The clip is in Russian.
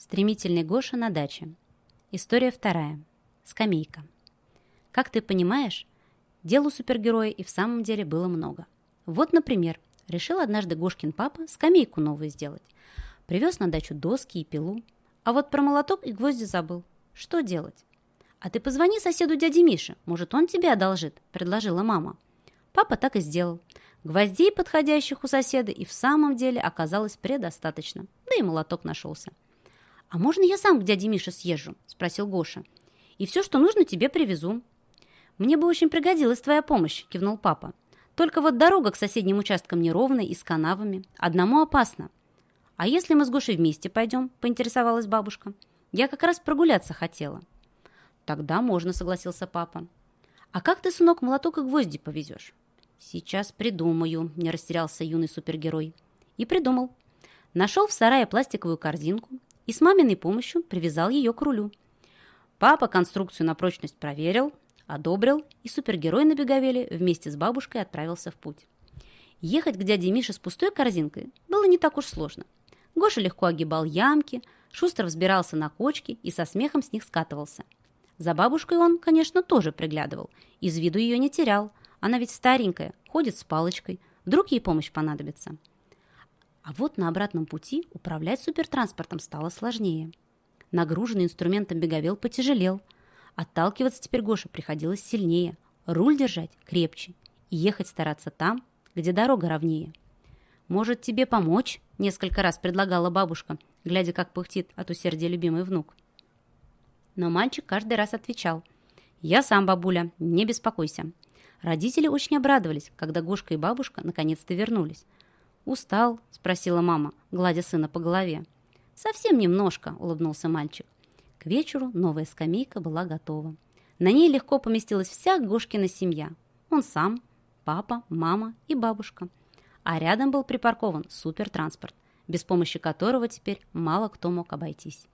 Стремительный Гоша на даче. История вторая. Скамейка. Как ты понимаешь, дел у супергероя и в самом деле было много. Вот, например, решил однажды Гошкин папа скамейку новую сделать. Привез на дачу доски и пилу. А вот про молоток и гвозди забыл. Что делать? «А ты позвони соседу дяде Мише, может, он тебе одолжит», – предложила мама. Папа так и сделал. Гвоздей, подходящих у соседа, и в самом деле оказалось предостаточно. Да и молоток нашелся. «А можно я сам к дяде Мише съезжу?» – спросил Гоша. «И все, что нужно, тебе привезу». «Мне бы очень пригодилась твоя помощь», – кивнул папа. «Только вот дорога к соседним участкам неровная и с канавами. Одному опасно». «А если мы с Гошей вместе пойдем?» – поинтересовалась бабушка. «Я как раз прогуляться хотела». «Тогда можно», – согласился папа. «А как ты, сынок, молоток и гвозди повезешь?» «Сейчас придумаю», – не растерялся юный супергерой. И придумал. Нашел в сарае пластиковую корзинку, и с маминой помощью привязал ее к рулю. Папа конструкцию на прочность проверил, одобрил, и супергерой на Беговеле вместе с бабушкой отправился в путь. Ехать к дяде Мише с пустой корзинкой было не так уж сложно. Гоша легко огибал ямки, шустро взбирался на кочки и со смехом с них скатывался. За бабушкой он, конечно, тоже приглядывал, из виду ее не терял. Она ведь старенькая, ходит с палочкой, вдруг ей помощь понадобится. А вот на обратном пути управлять супертранспортом стало сложнее. Нагруженный инструментом беговел потяжелел. Отталкиваться теперь Гоше приходилось сильнее, руль держать крепче и ехать стараться там, где дорога ровнее. «Может, тебе помочь?» – несколько раз предлагала бабушка, глядя, как пыхтит от усердия любимый внук. Но мальчик каждый раз отвечал. «Я сам, бабуля, не беспокойся». Родители очень обрадовались, когда Гошка и бабушка наконец-то вернулись. «Устал?» – спросила мама, гладя сына по голове. «Совсем немножко», – улыбнулся мальчик. К вечеру новая скамейка была готова. На ней легко поместилась вся Гошкина семья. Он сам, папа, мама и бабушка. А рядом был припаркован супертранспорт, без помощи которого теперь мало кто мог обойтись.